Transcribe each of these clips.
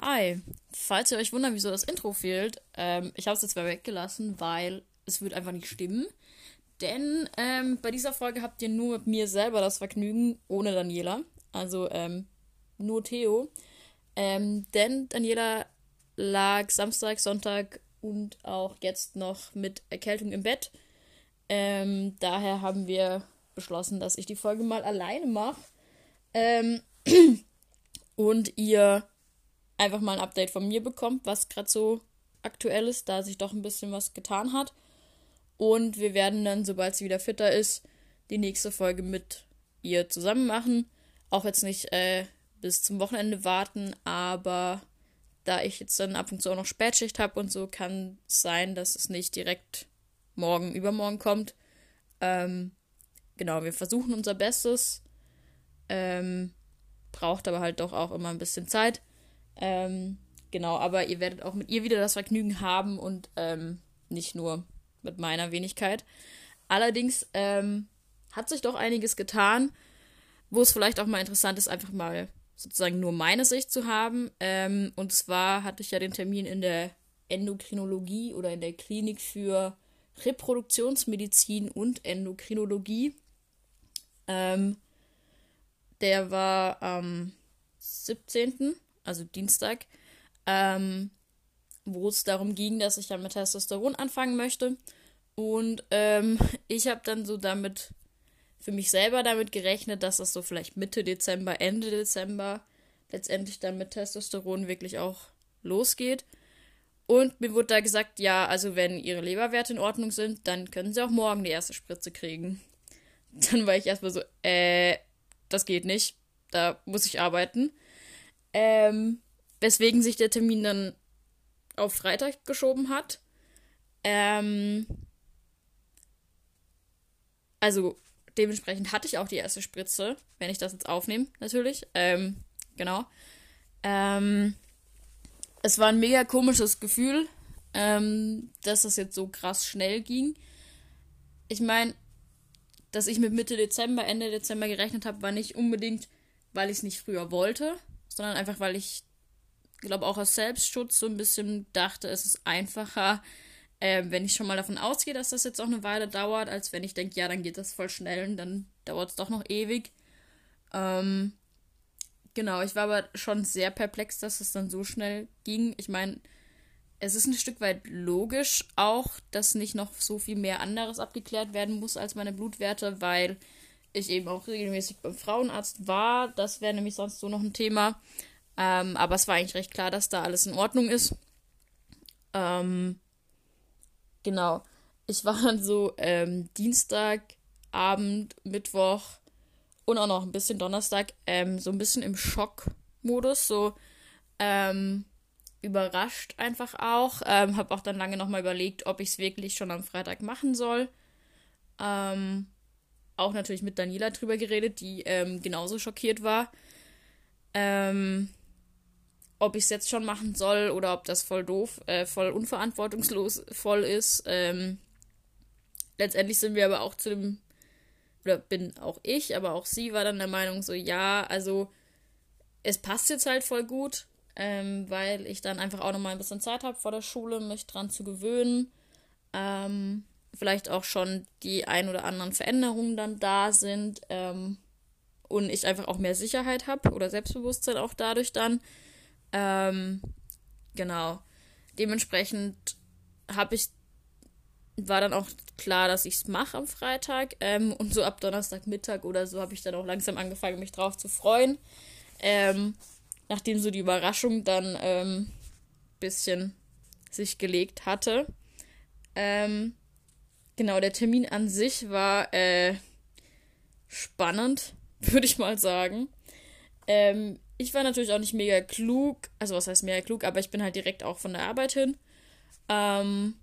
Hi, falls ihr euch wundert, wieso das Intro fehlt, ähm, ich habe es jetzt mal weggelassen, weil es wird einfach nicht stimmen. Denn ähm, bei dieser Folge habt ihr nur mit mir selber das Vergnügen, ohne Daniela. Also ähm, nur Theo. Ähm, denn Daniela lag Samstag, Sonntag und auch jetzt noch mit Erkältung im Bett. Ähm, daher haben wir beschlossen, dass ich die Folge mal alleine mache. Ähm, und ihr einfach mal ein Update von mir bekommt, was gerade so aktuell ist, da sich doch ein bisschen was getan hat. Und wir werden dann, sobald sie wieder fitter ist, die nächste Folge mit ihr zusammen machen. Auch jetzt nicht äh, bis zum Wochenende warten, aber da ich jetzt dann ab und zu auch noch Spätschicht habe und so, kann es sein, dass es nicht direkt morgen, übermorgen kommt. Ähm, genau, wir versuchen unser Bestes. Ähm, braucht aber halt doch auch immer ein bisschen Zeit. Ähm, genau, aber ihr werdet auch mit ihr wieder das Vergnügen haben und ähm, nicht nur mit meiner Wenigkeit. Allerdings ähm, hat sich doch einiges getan, wo es vielleicht auch mal interessant ist, einfach mal sozusagen nur meine Sicht zu haben. Ähm, und zwar hatte ich ja den Termin in der Endokrinologie oder in der Klinik für Reproduktionsmedizin und Endokrinologie. Ähm, der war am 17 also Dienstag, ähm, wo es darum ging, dass ich dann mit Testosteron anfangen möchte. Und ähm, ich habe dann so damit für mich selber damit gerechnet, dass das so vielleicht Mitte Dezember, Ende Dezember letztendlich dann mit Testosteron wirklich auch losgeht. Und mir wurde da gesagt, ja, also wenn ihre Leberwerte in Ordnung sind, dann können sie auch morgen die erste Spritze kriegen. Dann war ich erstmal so, äh, das geht nicht. Da muss ich arbeiten. Ähm, weswegen sich der Termin dann auf Freitag geschoben hat. Ähm, also dementsprechend hatte ich auch die erste Spritze, wenn ich das jetzt aufnehme, natürlich. Ähm, genau. Ähm, es war ein mega komisches Gefühl, ähm, dass das jetzt so krass schnell ging. Ich meine, dass ich mit Mitte Dezember, Ende Dezember gerechnet habe, war nicht unbedingt, weil ich es nicht früher wollte, sondern einfach, weil ich glaube auch aus Selbstschutz so ein bisschen dachte, es ist einfacher, äh, wenn ich schon mal davon ausgehe, dass das jetzt auch eine Weile dauert, als wenn ich denke, ja, dann geht das voll schnell und dann dauert es doch noch ewig. Ähm, genau, ich war aber schon sehr perplex, dass es dann so schnell ging. Ich meine, es ist ein Stück weit logisch auch, dass nicht noch so viel mehr anderes abgeklärt werden muss als meine Blutwerte, weil ich eben auch regelmäßig beim Frauenarzt war. Das wäre nämlich sonst so noch ein Thema. Ähm, aber es war eigentlich recht klar, dass da alles in Ordnung ist. Ähm, genau. Ich war dann so ähm, Dienstag, Abend, Mittwoch und auch noch ein bisschen Donnerstag ähm, so ein bisschen im Schockmodus. So ähm, überrascht einfach auch. Ähm, habe auch dann lange nochmal überlegt, ob ich es wirklich schon am Freitag machen soll. Ähm, auch natürlich mit Daniela drüber geredet, die ähm, genauso schockiert war. Ähm, ob ich es jetzt schon machen soll oder ob das voll doof, äh, voll unverantwortungslos voll ist. Ähm, letztendlich sind wir aber auch zu dem, oder bin auch ich, aber auch sie war dann der Meinung, so ja, also es passt jetzt halt voll gut, ähm, weil ich dann einfach auch nochmal ein bisschen Zeit habe vor der Schule, mich dran zu gewöhnen. Ähm, vielleicht auch schon die ein oder anderen Veränderungen dann da sind ähm, und ich einfach auch mehr Sicherheit habe oder Selbstbewusstsein auch dadurch dann. Ähm, genau. Dementsprechend habe ich war dann auch klar, dass ich es mache am Freitag ähm, und so ab Donnerstagmittag oder so habe ich dann auch langsam angefangen, mich drauf zu freuen. Ähm, nachdem so die Überraschung dann ähm, bisschen sich gelegt hatte. Ähm, Genau, der Termin an sich war äh, spannend, würde ich mal sagen. Ähm, ich war natürlich auch nicht mega klug, also was heißt mega klug, aber ich bin halt direkt auch von der Arbeit hin. Ähm,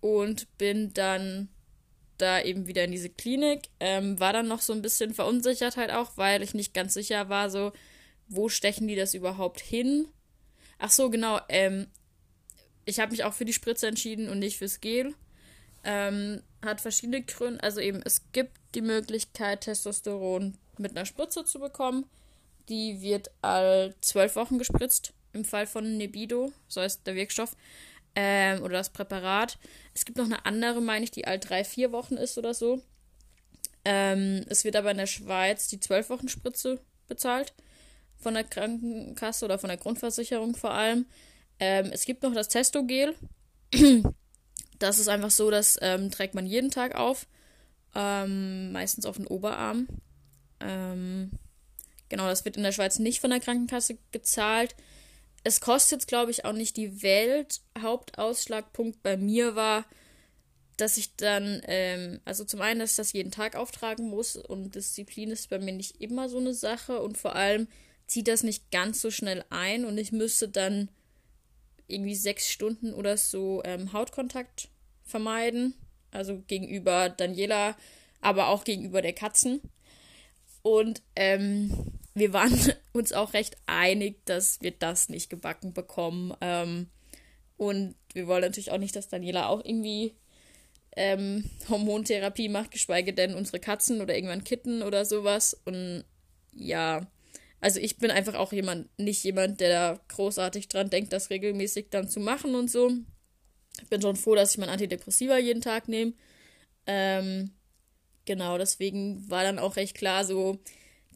und bin dann da eben wieder in diese Klinik. Ähm, war dann noch so ein bisschen verunsichert halt auch, weil ich nicht ganz sicher war, so, wo stechen die das überhaupt hin? Ach so, genau. Ähm, ich habe mich auch für die Spritze entschieden und nicht fürs Gel. Ähm, hat verschiedene Gründe. Also eben, es gibt die Möglichkeit, Testosteron mit einer Spritze zu bekommen. Die wird all zwölf Wochen gespritzt, im Fall von Nebido, so heißt der Wirkstoff, ähm, oder das Präparat. Es gibt noch eine andere, meine ich, die all drei, vier Wochen ist oder so. Ähm, es wird aber in der Schweiz die zwölf Wochen Spritze bezahlt, von der Krankenkasse oder von der Grundversicherung vor allem. Ähm, es gibt noch das Testogel. Das ist einfach so, das ähm, trägt man jeden Tag auf. Ähm, meistens auf den Oberarm. Ähm, genau, das wird in der Schweiz nicht von der Krankenkasse gezahlt. Es kostet jetzt, glaube ich, auch nicht die Welt. Hauptausschlagpunkt bei mir war, dass ich dann, ähm, also zum einen, dass ich das jeden Tag auftragen muss und Disziplin ist bei mir nicht immer so eine Sache und vor allem zieht das nicht ganz so schnell ein und ich müsste dann irgendwie sechs Stunden oder so ähm, Hautkontakt vermeiden. Also gegenüber Daniela, aber auch gegenüber der Katzen. Und ähm, wir waren uns auch recht einig, dass wir das nicht gebacken bekommen. Ähm, und wir wollen natürlich auch nicht, dass Daniela auch irgendwie ähm, Hormontherapie macht, geschweige denn unsere Katzen oder irgendwann Kitten oder sowas. Und ja, also ich bin einfach auch jemand, nicht jemand, der da großartig dran denkt, das regelmäßig dann zu machen und so. Ich bin schon froh, dass ich mein Antidepressiva jeden Tag nehme. Ähm, genau, deswegen war dann auch recht klar, so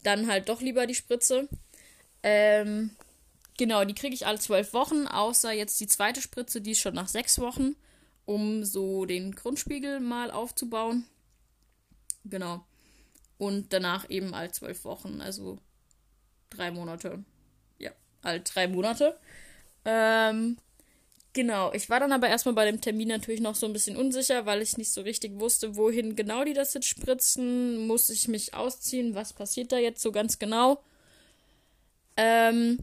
dann halt doch lieber die Spritze. Ähm, genau, die kriege ich alle zwölf Wochen, außer jetzt die zweite Spritze, die ist schon nach sechs Wochen, um so den Grundspiegel mal aufzubauen. Genau. Und danach eben alle zwölf Wochen, also drei Monate. Ja, alle drei Monate. Ähm, Genau, ich war dann aber erstmal bei dem Termin natürlich noch so ein bisschen unsicher, weil ich nicht so richtig wusste, wohin genau die das jetzt spritzen. Muss ich mich ausziehen? Was passiert da jetzt so ganz genau? Ähm,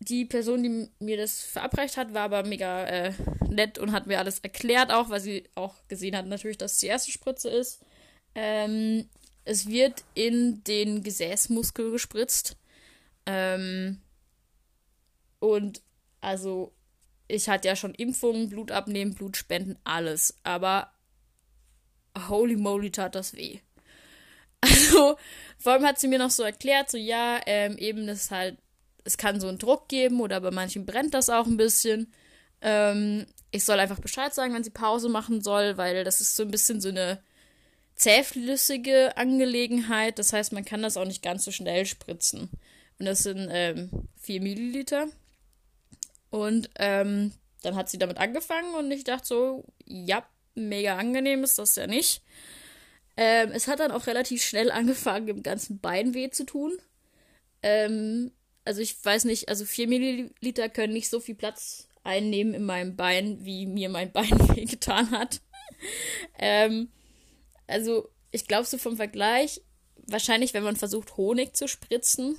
die Person, die mir das verabreicht hat, war aber mega äh, nett und hat mir alles erklärt, auch weil sie auch gesehen hat, natürlich, dass es die erste Spritze ist. Ähm, es wird in den Gesäßmuskel gespritzt. Ähm, und also ich hatte ja schon Impfungen, Blut abnehmen, Blut spenden, alles. Aber holy moly tat das weh. Also, vor allem hat sie mir noch so erklärt, so ja, ähm, eben das halt, es kann so einen Druck geben oder bei manchen brennt das auch ein bisschen. Ähm, ich soll einfach Bescheid sagen, wenn sie Pause machen soll, weil das ist so ein bisschen so eine zähflüssige Angelegenheit. Das heißt, man kann das auch nicht ganz so schnell spritzen. Und das sind ähm, 4 Milliliter. Und ähm, dann hat sie damit angefangen und ich dachte so, ja, mega angenehm ist das ja nicht. Ähm, es hat dann auch relativ schnell angefangen, im ganzen Bein weh zu tun. Ähm, also ich weiß nicht, also 4 Milliliter können nicht so viel Platz einnehmen in meinem Bein, wie mir mein Bein weh getan hat. ähm, also ich glaube so vom Vergleich, wahrscheinlich wenn man versucht Honig zu spritzen,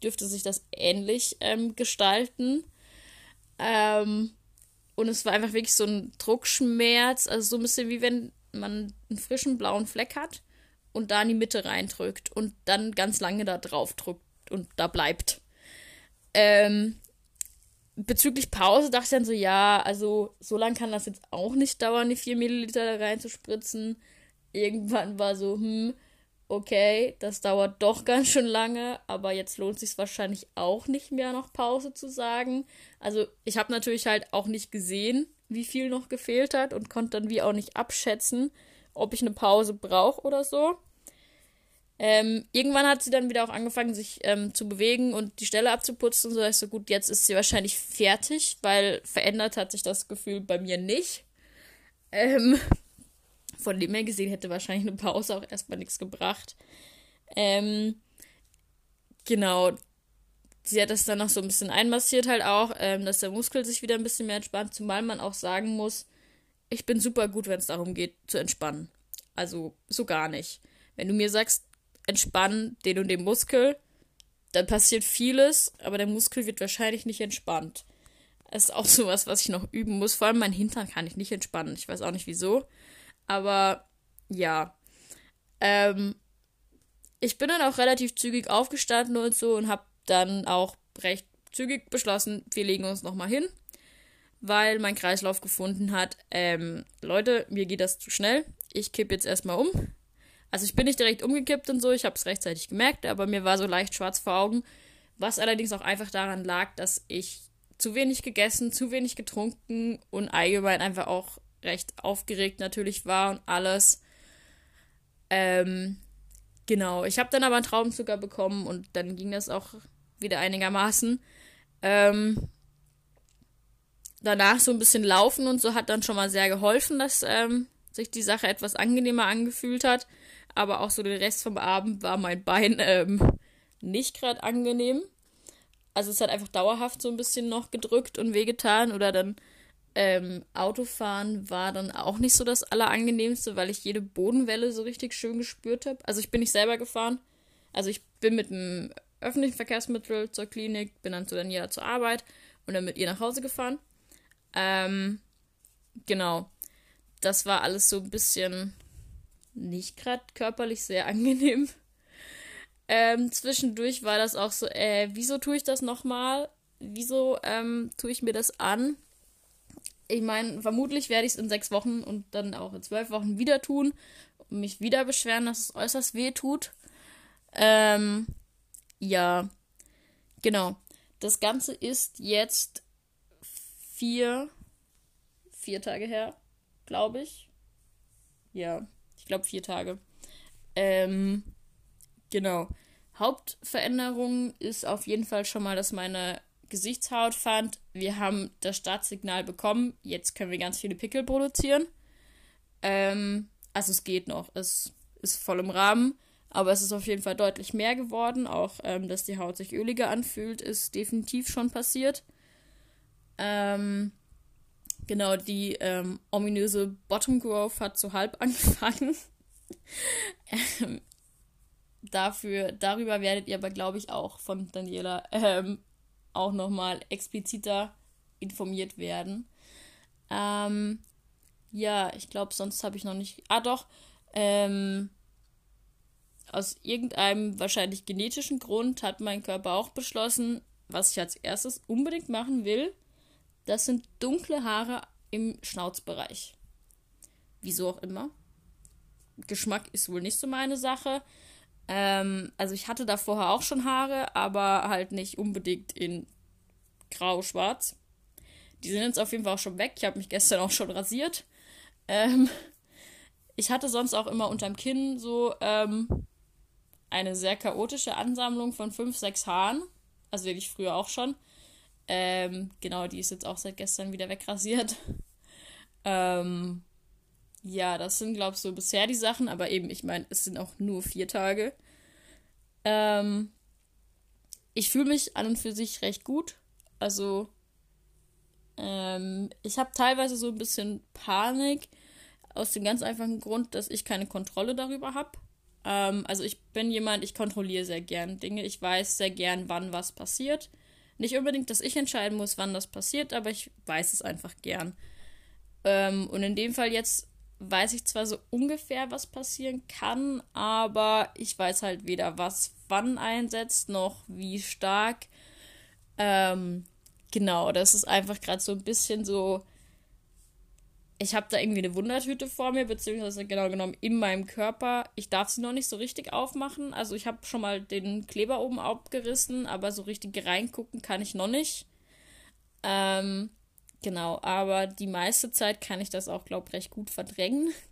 dürfte sich das ähnlich ähm, gestalten. Ähm, und es war einfach wirklich so ein Druckschmerz, also so ein bisschen wie wenn man einen frischen blauen Fleck hat und da in die Mitte reindrückt und dann ganz lange da drauf drückt und da bleibt. Ähm, bezüglich Pause dachte ich dann so, ja, also so lange kann das jetzt auch nicht dauern, die 4 Milliliter da reinzuspritzen. Irgendwann war so, hm, okay, das dauert doch ganz schön lange, aber jetzt lohnt sich wahrscheinlich auch nicht mehr noch Pause zu sagen. Also ich habe natürlich halt auch nicht gesehen, wie viel noch gefehlt hat und konnte dann wie auch nicht abschätzen, ob ich eine Pause brauche oder so. Ähm, irgendwann hat sie dann wieder auch angefangen, sich ähm, zu bewegen und die Stelle abzuputzen. So, ich so gut, jetzt ist sie wahrscheinlich fertig, weil verändert hat sich das Gefühl bei mir nicht. Ähm, von dem her gesehen hätte wahrscheinlich eine Pause auch erstmal nichts gebracht. Ähm, genau. Sie hat das dann noch so ein bisschen einmassiert halt auch, ähm, dass der Muskel sich wieder ein bisschen mehr entspannt, zumal man auch sagen muss, ich bin super gut, wenn es darum geht, zu entspannen. Also so gar nicht. Wenn du mir sagst, entspann den und den Muskel, dann passiert vieles, aber der Muskel wird wahrscheinlich nicht entspannt. Das ist auch sowas, was ich noch üben muss. Vor allem mein Hintern kann ich nicht entspannen. Ich weiß auch nicht wieso. Aber ja. Ähm, ich bin dann auch relativ zügig aufgestanden und so und habe dann auch recht zügig beschlossen, wir legen uns nochmal hin, weil mein Kreislauf gefunden hat, ähm, Leute, mir geht das zu schnell. Ich kippe jetzt erstmal um. Also ich bin nicht direkt umgekippt und so, ich habe es rechtzeitig gemerkt, aber mir war so leicht schwarz vor Augen, Was allerdings auch einfach daran lag, dass ich zu wenig gegessen, zu wenig getrunken und allgemein einfach auch recht aufgeregt natürlich war und alles. Ähm, genau, ich habe dann aber einen Traubenzucker bekommen und dann ging das auch wieder einigermaßen. Ähm, danach so ein bisschen laufen und so hat dann schon mal sehr geholfen, dass ähm, sich die Sache etwas angenehmer angefühlt hat. Aber auch so den Rest vom Abend war mein Bein ähm, nicht gerade angenehm. Also es hat einfach dauerhaft so ein bisschen noch gedrückt und wehgetan oder dann ähm, Autofahren war dann auch nicht so das Allerangenehmste, weil ich jede Bodenwelle so richtig schön gespürt habe. Also ich bin nicht selber gefahren. Also ich bin mit einem öffentlichen Verkehrsmittel zur Klinik, bin dann zu Daniela zur Arbeit und dann mit ihr nach Hause gefahren. Ähm, genau. Das war alles so ein bisschen nicht gerade körperlich sehr angenehm. Ähm, zwischendurch war das auch so, äh, wieso tue ich das nochmal? Wieso ähm, tue ich mir das an? Ich meine, vermutlich werde ich es in sechs Wochen und dann auch in zwölf Wochen wieder tun und mich wieder beschweren, dass es äußerst weh tut. Ähm, ja, genau. Das Ganze ist jetzt vier, vier Tage her, glaube ich. Ja, ich glaube vier Tage. Ähm, genau. Hauptveränderung ist auf jeden Fall schon mal, dass meine Gesichtshaut fand, wir haben das Startsignal bekommen, jetzt können wir ganz viele Pickel produzieren. Ähm, also es geht noch, es ist voll im Rahmen, aber es ist auf jeden Fall deutlich mehr geworden. Auch, ähm, dass die Haut sich öliger anfühlt, ist definitiv schon passiert. Ähm, genau, die ähm, ominöse Bottom Growth hat so halb angefangen. ähm, dafür, darüber werdet ihr aber, glaube ich, auch von Daniela ähm, auch nochmal expliziter informiert werden. Ähm, ja, ich glaube, sonst habe ich noch nicht. Ah, doch. Ähm, aus irgendeinem wahrscheinlich genetischen Grund hat mein Körper auch beschlossen, was ich als erstes unbedingt machen will. Das sind dunkle Haare im Schnauzbereich. Wieso auch immer. Geschmack ist wohl nicht so meine Sache. Ähm, also ich hatte da vorher auch schon Haare, aber halt nicht unbedingt in grau-schwarz. Die sind jetzt auf jeden Fall auch schon weg. Ich habe mich gestern auch schon rasiert. Ähm, ich hatte sonst auch immer unterm Kinn so ähm, eine sehr chaotische Ansammlung von fünf, sechs Haaren. Also wirklich früher auch schon. Ähm, genau, die ist jetzt auch seit gestern wieder wegrasiert. Ähm, ja, das sind, glaube ich, so bisher die Sachen, aber eben, ich meine, es sind auch nur vier Tage. Ähm, ich fühle mich an und für sich recht gut. Also, ähm, ich habe teilweise so ein bisschen Panik, aus dem ganz einfachen Grund, dass ich keine Kontrolle darüber habe. Ähm, also, ich bin jemand, ich kontrolliere sehr gern Dinge. Ich weiß sehr gern, wann was passiert. Nicht unbedingt, dass ich entscheiden muss, wann das passiert, aber ich weiß es einfach gern. Ähm, und in dem Fall jetzt weiß ich zwar so ungefähr, was passieren kann, aber ich weiß halt weder, was wann einsetzt, noch wie stark. Ähm, genau, das ist einfach gerade so ein bisschen so. Ich habe da irgendwie eine Wundertüte vor mir, beziehungsweise genau genommen in meinem Körper. Ich darf sie noch nicht so richtig aufmachen. Also ich habe schon mal den Kleber oben abgerissen, aber so richtig reingucken kann ich noch nicht. Ähm, Genau, aber die meiste Zeit kann ich das auch, glaube ich, recht gut verdrängen.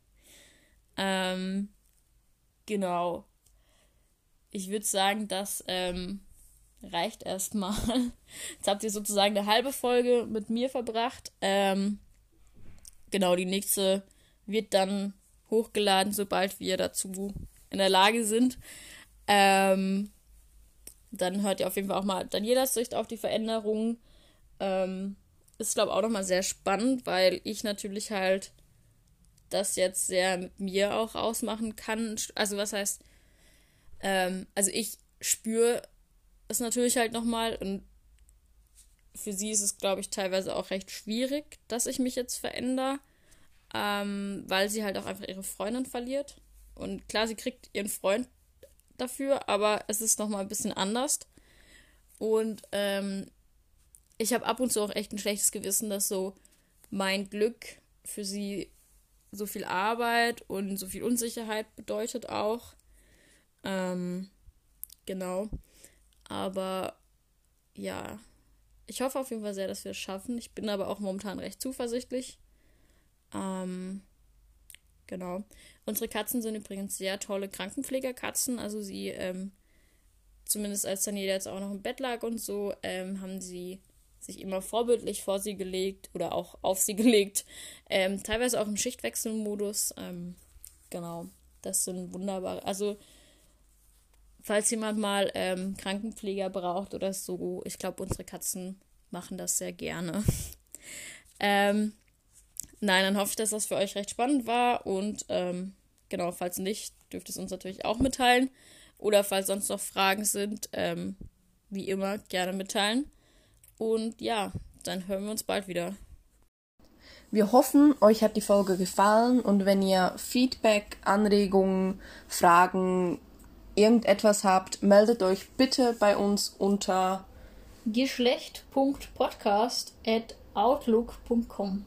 Ähm, genau. Ich würde sagen, das ähm, reicht erstmal. Jetzt habt ihr sozusagen eine halbe Folge mit mir verbracht. Ähm, genau, die nächste wird dann hochgeladen, sobald wir dazu in der Lage sind. Ähm, dann hört ihr auf jeden Fall auch mal Danielas Sicht auf die Veränderungen. Ähm, ist, glaube ich, auch nochmal sehr spannend, weil ich natürlich halt das jetzt sehr mit mir auch ausmachen kann. Also was heißt, ähm, also ich spüre es natürlich halt nochmal und für sie ist es, glaube ich, teilweise auch recht schwierig, dass ich mich jetzt verändere, ähm, weil sie halt auch einfach ihre Freundin verliert. Und klar, sie kriegt ihren Freund dafür, aber es ist nochmal ein bisschen anders. Und ähm, ich habe ab und zu auch echt ein schlechtes Gewissen, dass so mein Glück für sie so viel Arbeit und so viel Unsicherheit bedeutet auch. Ähm, genau. Aber ja, ich hoffe auf jeden Fall sehr, dass wir es schaffen. Ich bin aber auch momentan recht zuversichtlich. Ähm, genau. Unsere Katzen sind übrigens sehr tolle Krankenpflegerkatzen. Also sie, ähm, zumindest als Daniela jetzt auch noch im Bett lag und so, ähm, haben sie sich immer vorbildlich vor sie gelegt oder auch auf sie gelegt. Ähm, teilweise auch im Schichtwechselmodus. Ähm, genau. Das sind wunderbare. Also, falls jemand mal ähm, Krankenpfleger braucht oder so, ich glaube, unsere Katzen machen das sehr gerne. ähm, nein, dann hoffe ich, dass das für euch recht spannend war und ähm, genau, falls nicht, dürft ihr es uns natürlich auch mitteilen. Oder falls sonst noch Fragen sind, ähm, wie immer, gerne mitteilen. Und ja, dann hören wir uns bald wieder. Wir hoffen, euch hat die Folge gefallen und wenn ihr Feedback, Anregungen, Fragen, irgendetwas habt, meldet euch bitte bei uns unter geschlecht.podcast at outlook.com.